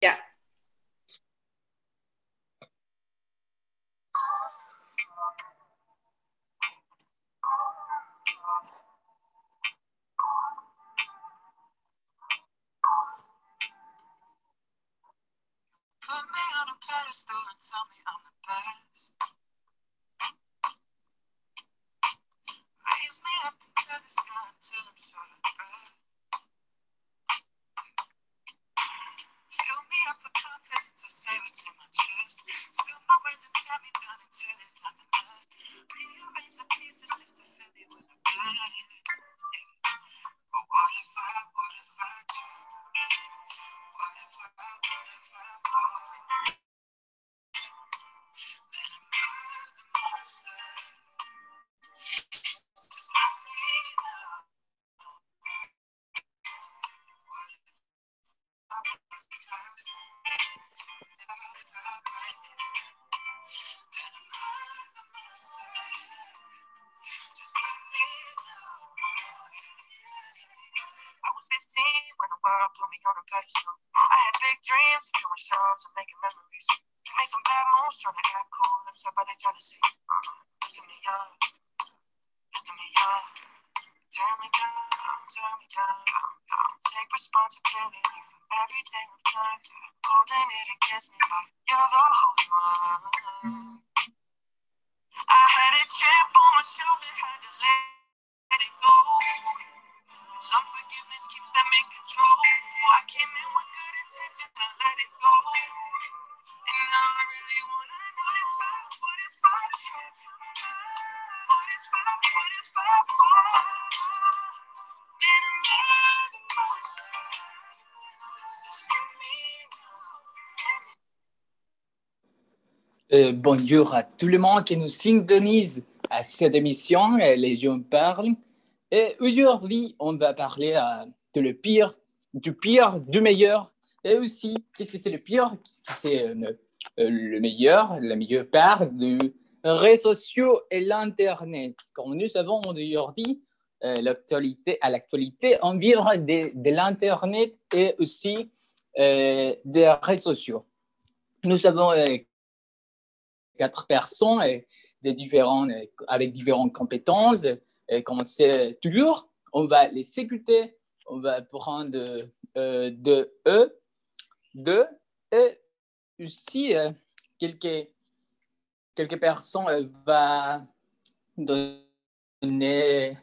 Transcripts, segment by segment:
Yeah. Put me on a pedestal. I had big dreams, doing shows and making memories. Made some bad moves, trying to act cool. Them stuff they jealousy. Lifting me up, lifting me up. Turn me down, turn me down. Take responsibility against me like you're the holy one. I had a chip on my shoulder, Euh, bonjour à tout le monde qui nous syntonise à cette émission, euh, Les gens parlent. Et aujourd'hui, on va parler euh, de le pire, du pire, du meilleur, et aussi, qu'est-ce que c'est le pire, qu'est-ce que c'est euh, le meilleur, la meilleure part des réseaux sociaux et l'Internet? Comme nous savons aujourd'hui, l'actualité, à l'actualité, on vit de, de l'Internet et aussi des réseaux sociaux. Nous avons euh, quatre personnes euh, de différents, avec différentes compétences. Et comme c'est toujours, on va les écouter, on va prendre euh, de eux, de et aussi euh, quelques, quelques personnes euh, va donner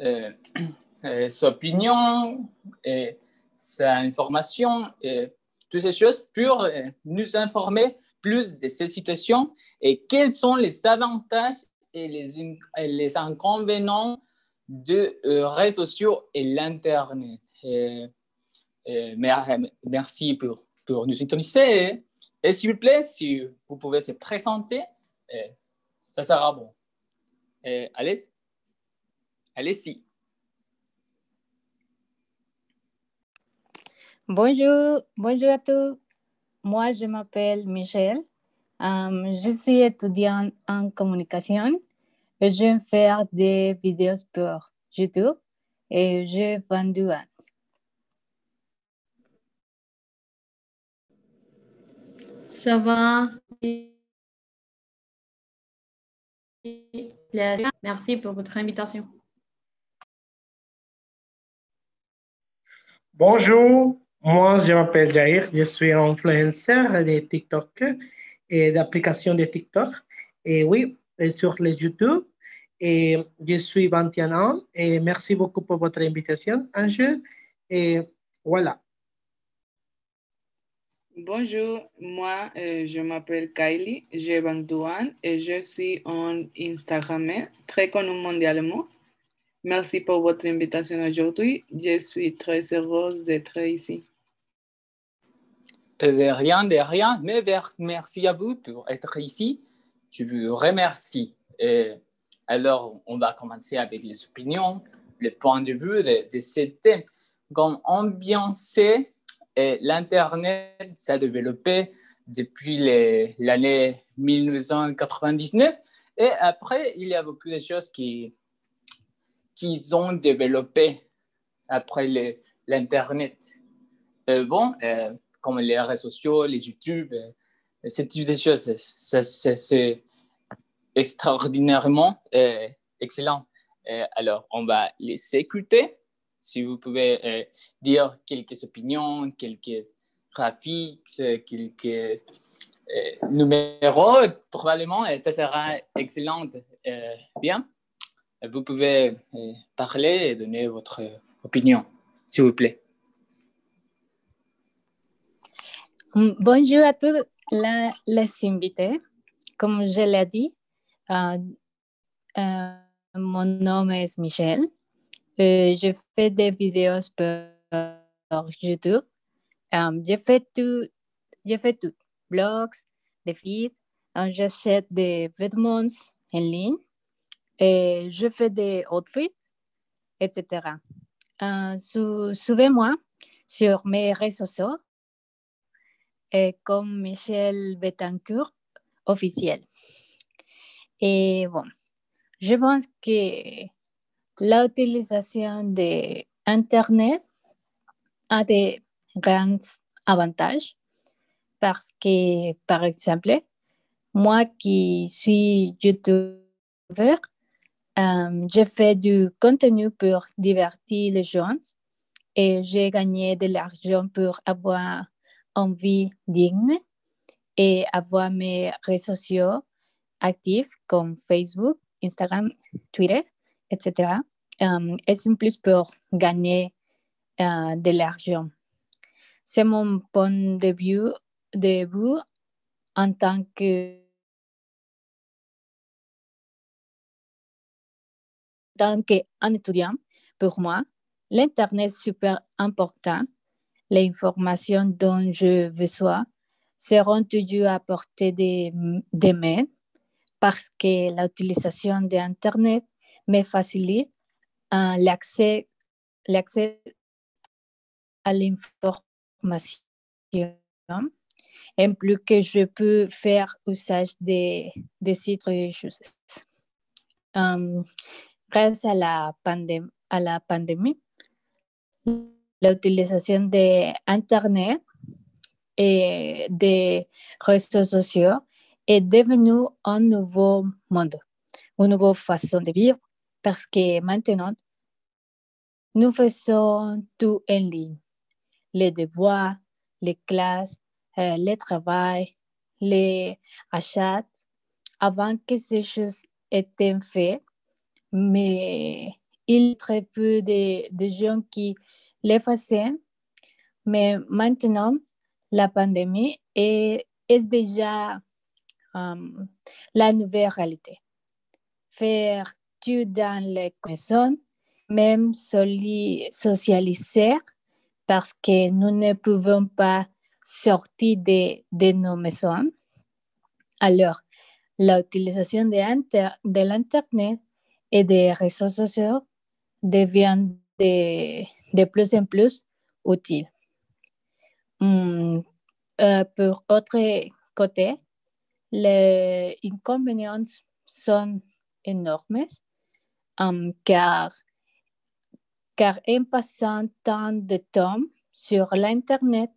euh, euh, sa opinion et sa information et toutes ces choses pour nous informer plus de ces situations et quels sont les avantages et les, les inconvénients de euh, réseaux sociaux et l'Internet. Et, et mer- merci pour, pour nous syntoniser. Et, s'il vous plaît, si vous pouvez se présenter, ça sera bon. Allez, allez-y. Bonjour, bonjour à tous. Moi, je m'appelle Michel. Euh, je suis étudiante en communication et je vais faire des vidéos pour YouTube et j'ai 22 ans. Ça va? Merci pour votre invitation. Bonjour, moi je m'appelle Jair, je suis influenceur de TikTok et d'applications de TikTok. Et oui, et sur les YouTube. Et je suis 21 ans et merci beaucoup pour votre invitation, Angèle. Et voilà. Bonjour, moi euh, je m'appelle Kylie, j'ai 22 ans et je suis un Instagrammeur très connu mondialement. Merci pour votre invitation aujourd'hui. Je suis très heureuse d'être ici. De rien, de rien, mais merci à vous pour être ici. Je vous remercie. Et alors, on va commencer avec les opinions, le point de vue de, de ce thème. Comme et l'Internet s'est développé depuis l'année 1999. Et après, il y a beaucoup de choses qui, qui ont développé après l'Internet. Euh, bon, euh, comme les réseaux sociaux, les YouTube, et ce type de choses. C'est extraordinairement excellent. alors, on va les écouter. Si vous pouvez dire quelques opinions, quelques graphiques, quelques numéros, probablement, ça sera excellent. bien, vous pouvez parler et donner votre opinion, s'il vous plaît. Bonjour à tous les invités. Comme je l'ai dit, euh, euh, mon nom est Michel. Euh, je fais des vidéos sur YouTube. je fais tout, je fais tout, blogs, des feeds. J'achète des vêtements en ligne. Je fais des outfits, etc. Suivez-moi sur mes réseaux sociaux comme Michel Betancourt officiel. Et bon, je pense que l'utilisation de Internet a des grands avantages parce que, par exemple, moi qui suis YouTuber, euh, j'ai fait du contenu pour divertir les gens et j'ai gagné de l'argent pour avoir une vie digne et avoir mes réseaux sociaux actifs comme Facebook, Instagram, Twitter, etc. Um, es un plus pour gagner uh, de l'argent? C'est mon point de vue, de vue en tant que tant qu'un étudiant, pour moi, l'Internet est super important les informations dont je besoin seront toujours à portée des, parce que l'utilisation d'Internet me facilite uh, l'accès, à l'information et plus que je peux faire usage des, des sites religieux. Um, grâce à la, à la pandémie, l'utilisation d'Internet et des réseaux sociaux est devenue un nouveau monde, une nouvelle façon de vivre parce que maintenant, nous faisons tout en ligne. Les devoirs, les classes, euh, le travail, les achats, avant que ces choses étaient faites, mais il y a très peu de, de gens qui faisaient, mais maintenant, la pandémie est, déjà um, la nouvelle réalité. Faire tout dans les maisons, même socialiser, parce que nous ne pouvons pas sortir de, de nos maisons. Alors, l'utilisation de, l'Internet et des réseaux sociaux devient de, de plus en plus utile. Um, uh, pour autre côté, les inconvénients sont énormes um, car, car en passant tant de temps sur l'Internet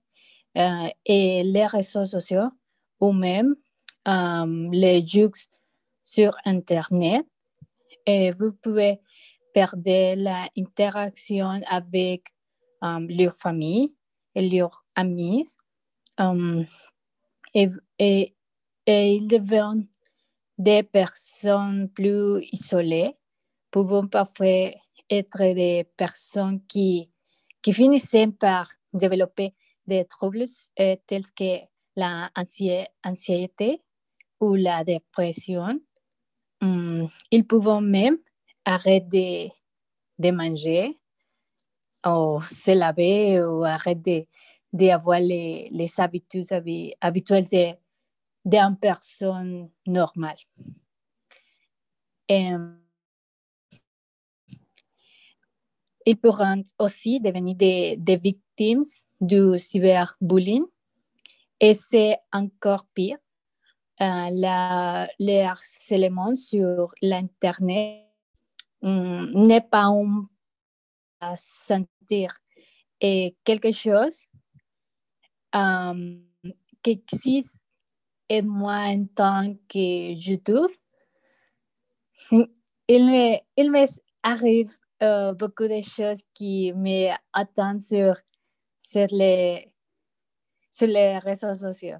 uh, et les réseaux sociaux ou même um, les jeux sur Internet, et vous pouvez perdre l'interaction avec um, leur famille et leurs amis. Um, et, et, ils deviennent des personnes plus isolées, pouvant parfois être des personnes qui, qui finissaient par développer des troubles euh, tels que l'anxiété ou la dépression. Um, ils peuvent même arrête de, manger ou se laver ou arrête d'avoir les, les habitudes habituelles d'une personne normale. Et, ils pourront aussi devenir des, des victimes du cyberbullying et c'est encore pire. Euh, la, le harcèlement sur l'Internet n'est pas à sentir et quelque chose euh, qui existe et moi en tant que YouTube, il me, il me arrive euh, beaucoup de choses qui m'attendent sur, sur, les, sur les réseaux sociaux.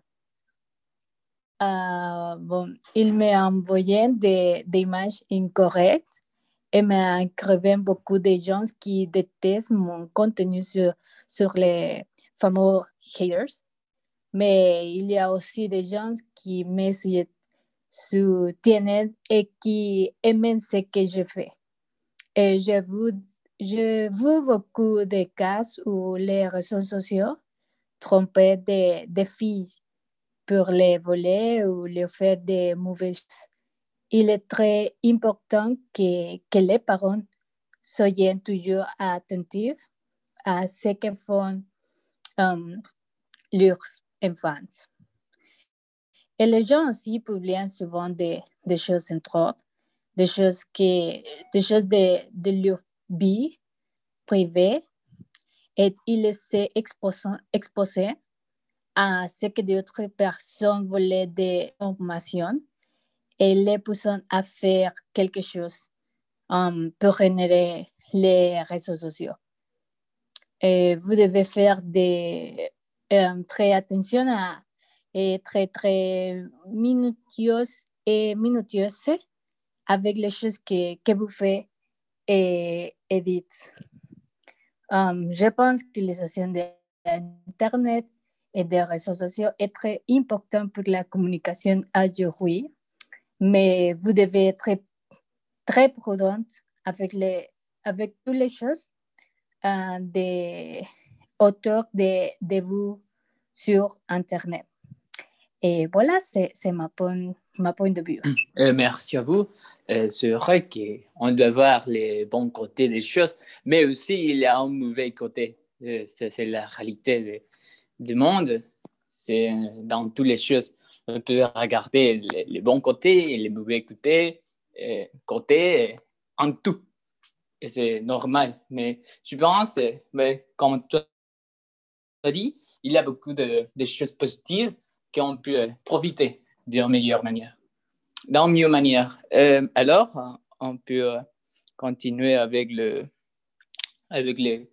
Euh, il m'a envoyé des, des images incorrectes et m'a écrit beaucoup de gens qui détestent mon contenu sur, sur les fameux haters. Mais il y a aussi des gens qui me soutiennent et qui aiment ce que je fais. Et je vu, je vu beaucoup de cas où les réseaux sociaux trompaient des, filles pour les voler ou les faire des mauvaises il est très important que, les parents soient toujours attentifs à ce que font um, leurs enfants. Et les gens aussi publient souvent des, choses trop, des choses, que, des choses de, leur vie privée, et ils se exposent à ce que d'autres personnes voulaient des informations et les poussons à faire quelque chose um, pour générer les réseaux sociaux. Et vous devez faire des, um, très attention à et très très minutieuses et minutieuses avec les choses que, que vous faites et, et dites. Um, je pense que l'utilisation d'Internet et des réseaux sociaux est très important pour la communication aujourd'hui mais vous devez être très, très prudente avec, les, avec toutes les choses euh, des auteurs de, de vous sur Internet. Et voilà, c'est ma point, ma point de vue. Euh, merci à vous. Euh, c'est vrai qu'on doit voir les bons côtés des choses, mais aussi il y a un mauvais côté. Euh, c'est la réalité du monde. C'est dans toutes les choses on peut regarder les, bons côtés et les mauvais côtés, euh, côtés euh, en tout. Et c'est normal. Mais je pense, mais comme tu as dit, il y a beaucoup de, choses positives qu'on peut euh, profiter d'une meilleure manière. D'une meilleure manière. alors, on peut continuer avec, le, avec les,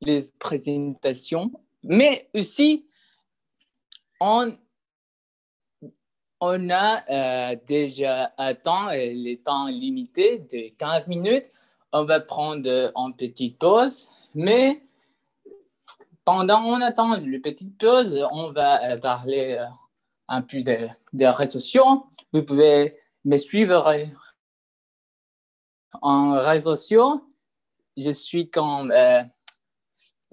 les présentations. Mais aussi, on on a euh, déjà un temps, le temps limité de 15 minutes. On va prendre une petite pause, mais pendant on attend la petite pause, on va euh, parler euh, un peu de, de réseaux sociaux. Vous pouvez me suivre en réseaux sociaux. Je suis comme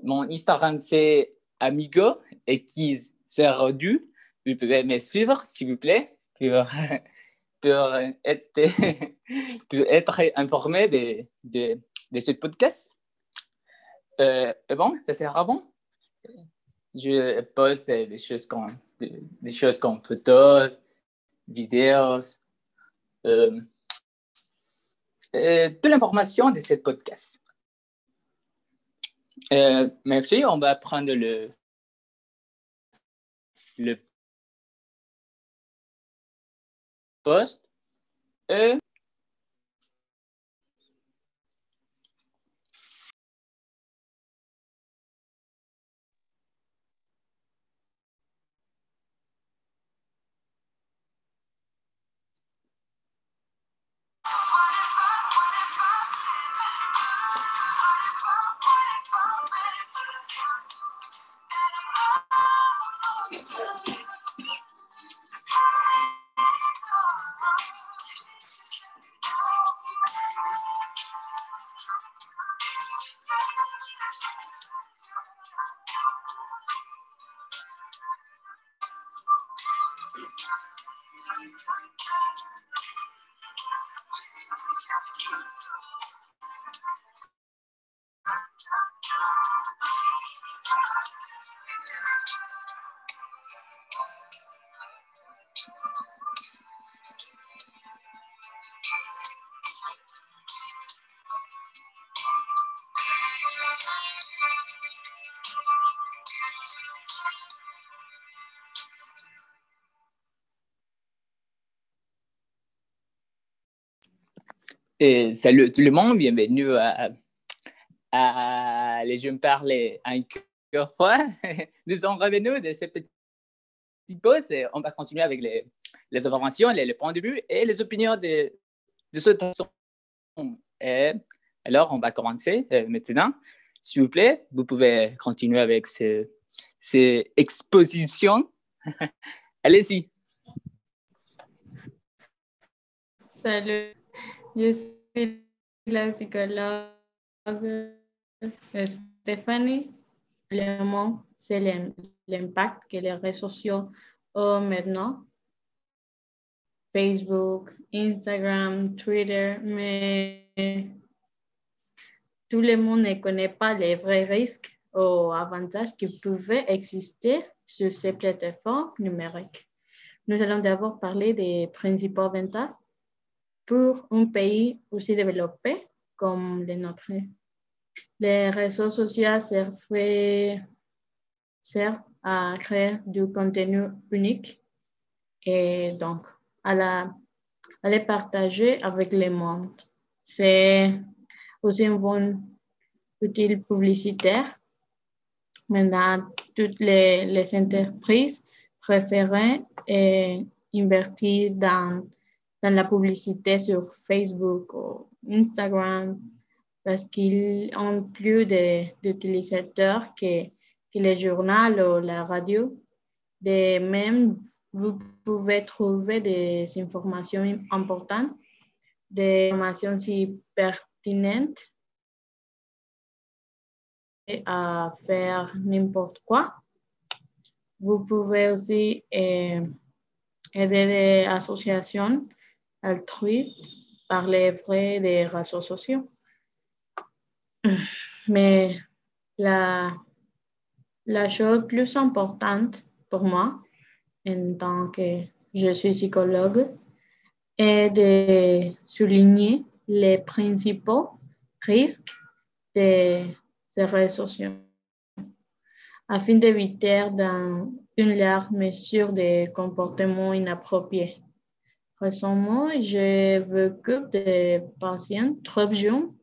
mon Instagram c'est Amigo et qui c'est Rodu vous pouvez me suivre, s'il vous plaît, pour, pour, être, pour être informé de, de, ce podcast. Euh, bon, ça sera bon. Je poste des choses comme, des, choses comme photos, vidéos, euh, toute l'information de ce podcast. Euh, merci, on va prendre le, le poste E Salut tout le monde, bienvenue à, à Les Jeunes Parler encore fois. Nous sommes revenus de cette petite pause et on va continuer avec les, les informations, les, les, points de vue et les opinions de, de ce temps. Et alors, on va commencer euh, maintenant. S'il vous plaît, vous pouvez continuer avec ces, ces expositions. Allez-y. Salut, je suis la psychologue Stéphanie. Le mot, c'est l'impact que les réseaux sociaux ont maintenant. Facebook, Instagram, Twitter, mais tout le monde ne connaît pas les vrais risques ou avantages qui pouvaient exister sur ces plateformes numériques. Nous allons d'abord parler des principaux avantages pour un pays aussi développé comme le nôtre. Les réseaux sociaux servent, servent à créer du contenu unique et donc à, les partager avec le monde. C'est aussi un bon outil publicitaire. Maintenant, toutes les, les entreprises préfèrent et investir dans, dans la publicité sur Facebook ou Instagram parce qu'ils ont plus d'utilisateurs que, que les journaux ou la radio. De même, vous pouvez trouver des informations importantes, des informations si pertinentes à faire n'importe quoi. Vous pouvez aussi euh, aider des associations altruistes par les frais des réseaux sociaux. Mais la, la chose plus importante pour moi, en tant que je suis psychologue, est de souligner les principaux risques de ces réseaux sociaux afin d'éviter dans une large mesure des comportements inappropriés. Récemment, j'ai vu des patients trop jeunes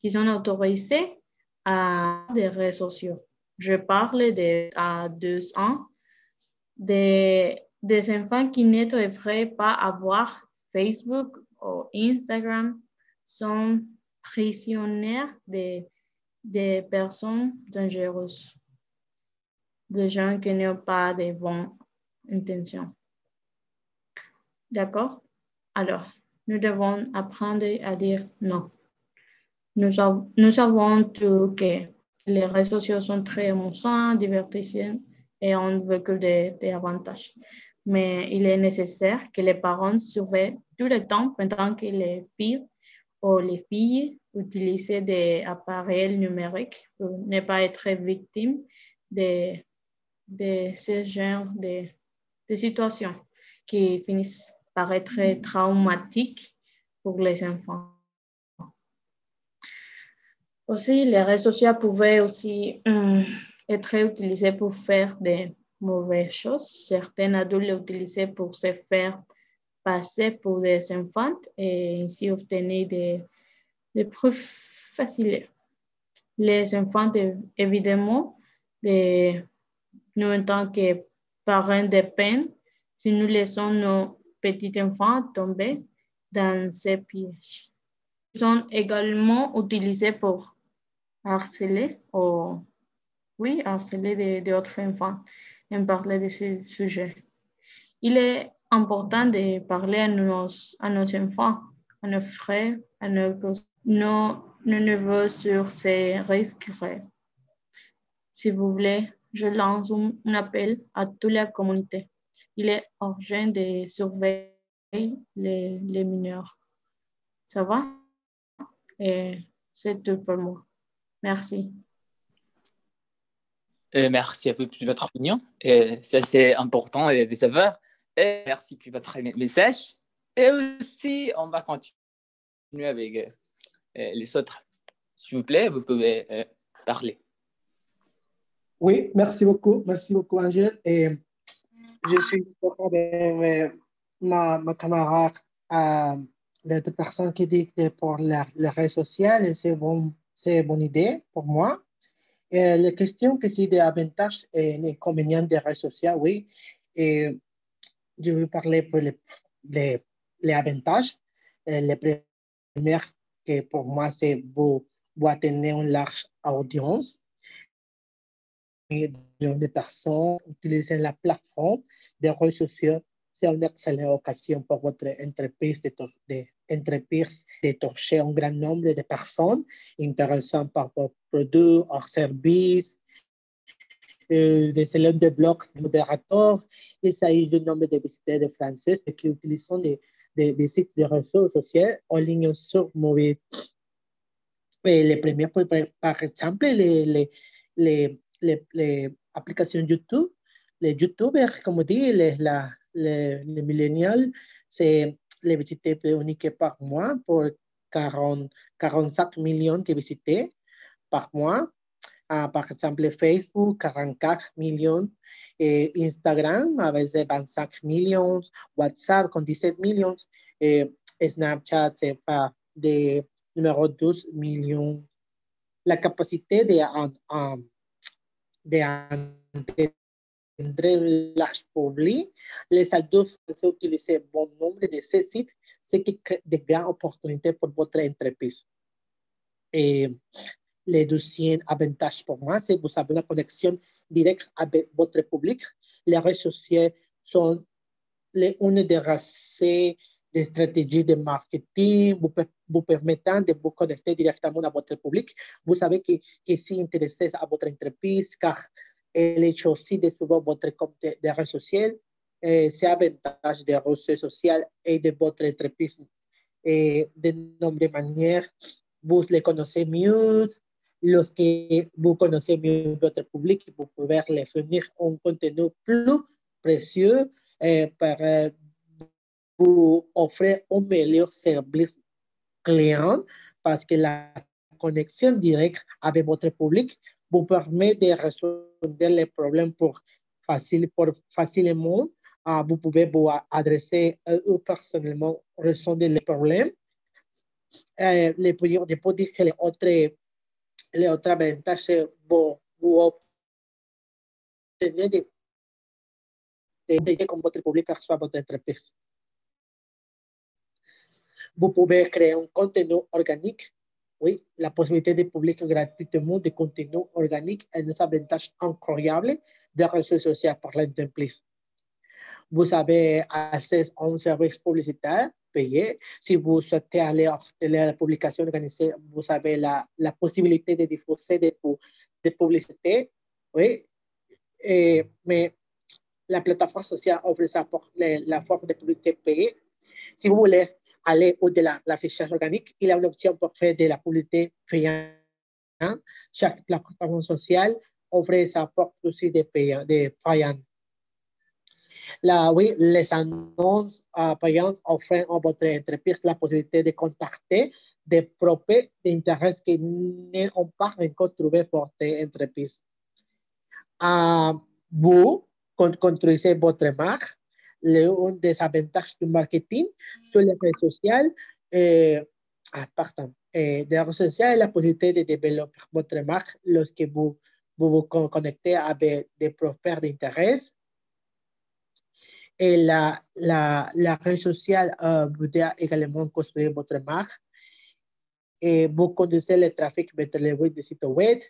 qui sont autorisés à des réseaux sociaux. Je parle de à deux ans des, des enfants qui ne devraient pas avoir Facebook ou Instagram sont prisonniers de, de personnes dangereuses, de gens qui n'ont pas de bonnes intentions. D'accord? Alors, nous devons apprendre à dire non. Nous, savons tout que les réseaux sociaux sont très émouvants, divertissants et on veut que des, avantages. Mais il est nécessaire que les parents surveillent tout le temps pendant que les filles ou les filles utilisent des appareils numériques pour ne pas être victimes de, de ce genre de, de situations qui finissent par être traumatiques pour les enfants. Aussi, les réseaux sociaux pouvaient aussi hum, être utilisés pour faire des mauvaises choses. Certains adultes l'utilisaient pour se faire passer pour des enfants et ainsi obtenir des preuves faciles. Les enfants, évidemment, nous en tant que parents de peine, si nous laissons nos petits enfants tomber dans ces pièges. Ils sont également utilisés pour harceler ou oui, harceler d'autres enfants et parler de ce sujet. Il est important de parler à nos, enfants, à nos frères, à nos, neveux sur ces risques. Si vous voulez, je lance un, appel à toute la communauté. Il est urgent de surveiller les, les mineurs. Ça va? Et c'est tout pour moi. Merci. Euh, merci à vous pour votre opinion. Et ça, c'est important de savoir. Et merci pour votre message. Et aussi, on va continuer avec euh, euh, les autres. S'il vous plaît, vous pouvez parler. Oui, merci beaucoup. Merci beaucoup, Angèle. Et je suis de ma, ma camarade l'autre personne qui dit que pour les réseaux sociaux, c'est bon, c'est bonne idée pour moi. Et la question que c'est des avantages et les inconvénients des réseaux sociaux, oui. Et je vais parler pour les, les, les avantages. Et le premier, que pour moi, c'est vous, vous atteindre une large audience. Des personnes utilisent la plateforme des réseaux sociaux c'est une excellente occasion pour votre entreprise de, de, de toucher un grand nombre de personnes intéressées par vos produits ou services. Euh, des salons de blogs modérateurs. Il s'agit du nombre de visiteurs français qui utilisent des, des, sites de réseaux sociaux en ligne sur mobile. Les premiers, par exemple, les, les, les, les applications YouTube, les YouTubers, comme on dit, les, la, les, les millénials, c'est les visités uniques par mois pour 40, 45 millions de visités par mois. Uh, par exemple, Facebook, 44 millions, et Instagram avec 25 millions, WhatsApp con 17 millions, et Snapchat, c'est pas de numéro 12 millions. La capacité de, um, um, de entre large public, les adultes français utilisent bon nombre de ces sites, ce qui crée de grandes opportunités pour votre entreprise. Et le deuxième avantage pour moi, c'est que vous avez la connexion directe avec votre public. Les réseaux sociaux sont les, une des racines des stratégies de marketing vous, vous, permettant de vous connecter directement à votre public. Vous savez que, que si intéressé à votre entreprise, car el hecho aussi de suivre votre compte de, de réseaux sociaux, eh, c'est avantage des réseaux sociaux et de votre entreprise eh, de nombreuses manières. Vous les connaissez mieux, los que vous connaissez mieux votre public, vous pouvez les fournir un contenu plus précieux eh, pour offrir un meilleur service client parce que la connexion directe avec votre public vous permet de résoudre les problèmes pour, facile, pour facilement. Uh, vous pouvez vous adresser euh, personnellement, résoudre les problèmes. Les, peux dire que les autres, les autres avantages, vous, vous obtenez des de, de, comme votre public perçoit votre entreprise. Vous pouvez créer un contenu organique oui, la possibilité de publier gratuitement des contenus organiques est un avantage incroyable des réseaux sociaux pour l'entreprise. Vous avez accès à un service publicitaire payé. Si vous souhaitez aller à la publication organisée, vous avez la, possibilité de diffuser des, des publicités. Oui, mais la plateforme sociale offre la forme de publicité payée. Si vous voulez aller au-delà de l'affichage organique, il a une option pour faire de la publicité payante. Chaque plateforme sociale offre sa propre aussi de, payant, de payant. Là, oui, les annonces uh, payantes offrent à votre entreprise la possibilité de contacter des propriétaires d'intérêt qui n'ont pas encore trouvé pour votre entreprise. Uh, vous construisez votre marque un des avantages du marketing sur les réseaux sociaux. Euh, ah, pardon, euh, des réseaux sociaux la possibilité de développer votre marque lorsque vous vous, vous connectez avec des propriétaires d'intérêt. Et la, la, la réseau social euh, vous doit également construire votre marque. Et vous conduisez le trafic vers les web de site web.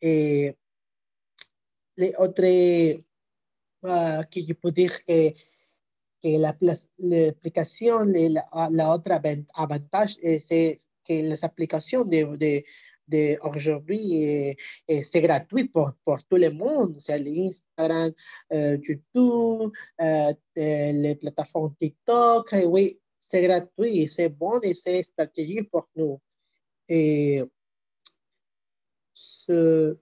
Et les autres uh, que je peux dire que que la, la aplicación, la, la otra avantage es, es que las aplicaciones de, de, de aujourd'hui eh, eh, c'est gratuit pour, pour tout le monde. C'est l'Instagram, euh, YouTube, les plateformes TikTok. Et oui, c'est gratuit, c'est bon et c'est stratégique pour nous. Et ce,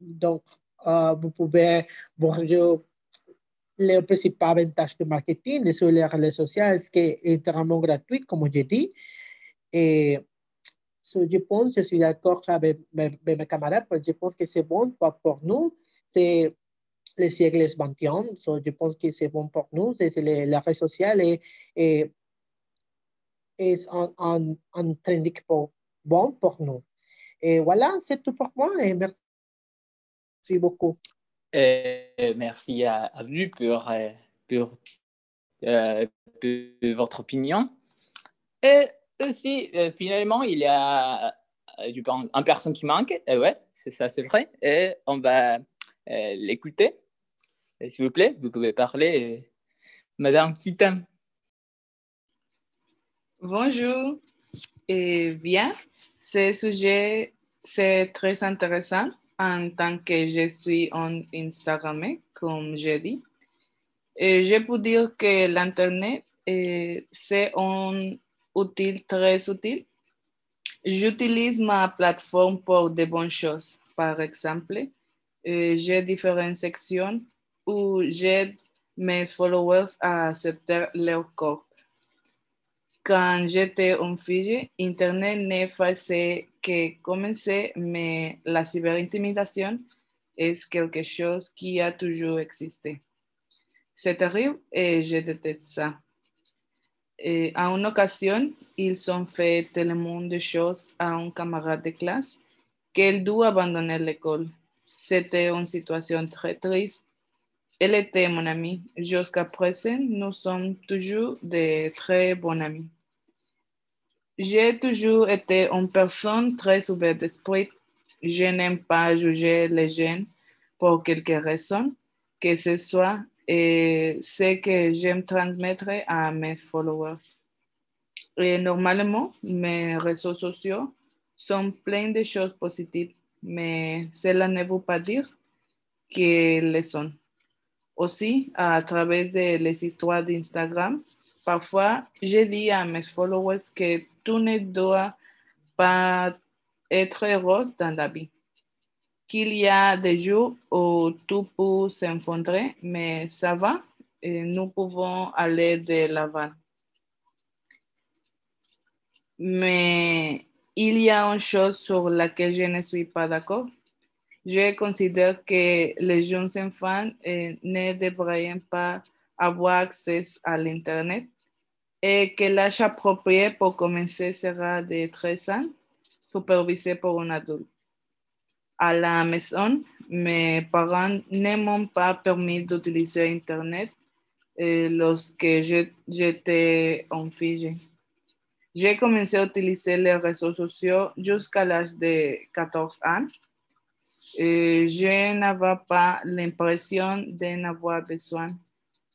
donc, euh, vous pouvez, bonjour, le principal avantage du marketing sur les réseaux sociaux, que est vraiment gratuit, comme je dis. Et so, je pense, je suis d'accord avec mes, mes, camarades, je pense que c'est bon pour, nous. C'est le siècle 21, so, je pense que c'est bon pour nous. C'est les réseaux sociaux et, et est un, un, un trending pour, bon pour nous. Et voilà, c'est tout pour moi et merci beaucoup. Et merci à, vous pour, euh, euh, pour, votre opinion. Et aussi, euh, finalement, il y a je pense, une personne qui manque. Et ouais, c'est ça, c'est vrai. Et on va l'écouter. S'il vous plaît, vous pouvez parler. Madame Kitam. Bonjour. Et bien, ce sujet, c'est très intéressant en tant que je suis en Instagram, comme j'ai dit. Je peux dire que l'Internet, c'est un outil très utile. J'utilise ma plateforme pour de bonnes choses. Par exemple, j'ai différentes sections où j'aide mes followers à accepter leur corps. Quand j'étais en Fiji, Internet ne faisait que commencer, mais la cyberintimidation est quelque chose qui a toujours existé. C'est terrible et je déteste ça. Et à une occasion, ils ont fait tellement de choses à un camarade de classe qu'elle dut abandonner l'école. C'était une situation très triste elle était mon amie. Jusqu'à présent, nous sommes toujours de très bons amis. J'ai toujours été une personne très ouverte d'esprit. Je n'aime pas juger les gens pour quelque raison que ce soit et ce que j'aime transmettre à mes followers. Et normalement, mes réseaux sociaux sont pleins de choses positives, mais cela ne veut pas dire qu'elles le sont aussi à travers les histoires d'Instagram. Parfois, je dis à mes followers que tout ne doit pas être rose dans la vie. Qu'il y a des jours où tout peut s'effondrer, mais ça va et nous pouvons aller de l'avant. Mais il y a une chose sur laquelle je ne suis pas d'accord je considère que les jeunes enfants eh, ne devraient pas avoir accès à l'Internet et que l'âge approprié pour commencer sera de 13 ans, supervisé par un adulte. À la maison, mes parents ne m'ont pas permis d'utiliser Internet eh, lorsque j'étais en Fiji. J'ai commencé à utiliser les réseaux sociaux jusqu'à l'âge de 14 ans je n'avais pas l'impression d'en avoir besoin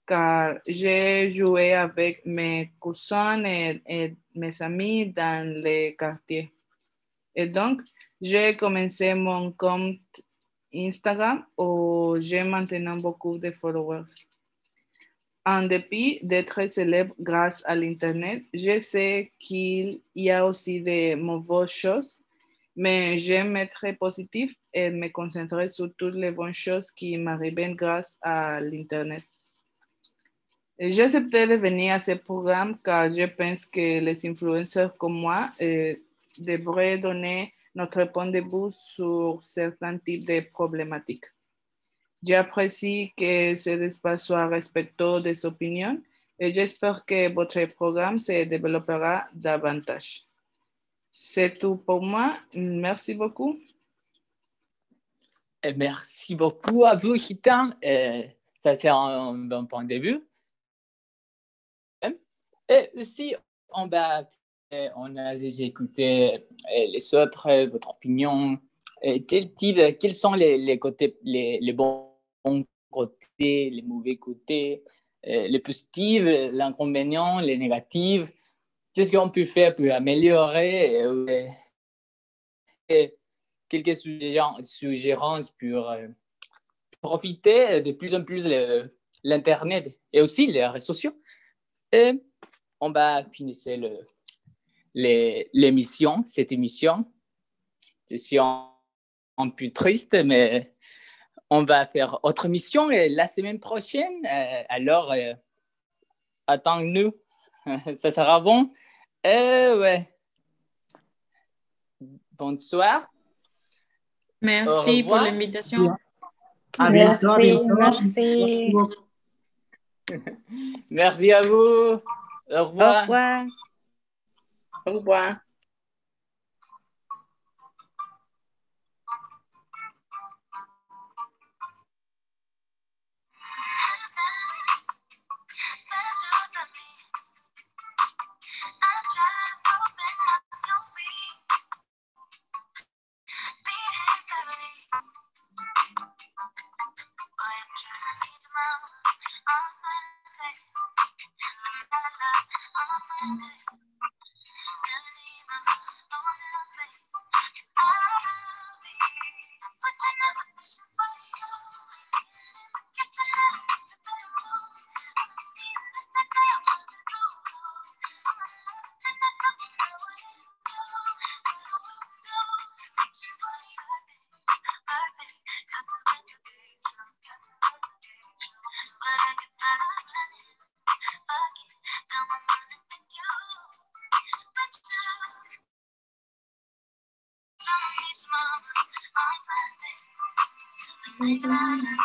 car j'ai joué avec mes cousins et, mes amis dans les quartiers. Et donc, j'ai commencé mon compte Instagram où j'ai maintenant beaucoup de followers. En dépit d'être célèbre grâce à l'Internet, je sais qu'il y a aussi de mauvaises choses mais j'aime être positif et me concentrer sur toutes les bonnes choses qui m'arrivent grâce à l'Internet. J'ai accepté de venir à ce programme car je pense que les influenceurs comme moi euh, devraient donner notre point de vue sur certains types de problématiques. J'apprécie que ce espace soit respectueux des opinions et j'espère que votre programme se développera davantage. C'est tout pour moi. Merci beaucoup. Merci beaucoup à vous, Hitam. Ça, c'est un bon point de vue. Et aussi, on, on a écouté les autres, votre opinion. Quel type, quels sont les, côtés, les, les, bons côtés, les mauvais côtés, les positifs, l'inconvénient, les négatifs? Qu'est-ce qu'on peut faire pour améliorer euh, quelques suggérances pour euh, profiter de plus en plus l'Internet et aussi les réseaux sociaux. Et on va finir l'émission, cette émission. C'est un peu triste, mais on va faire autre mission la semaine prochaine. Euh, alors, attends-nous. Ça sera bon. Euh, ouais. Bonsoir. Merci pour l'invitation. Merci, merci. Merci à vous. Au revoir. Au revoir. Au revoir. present. Thank you.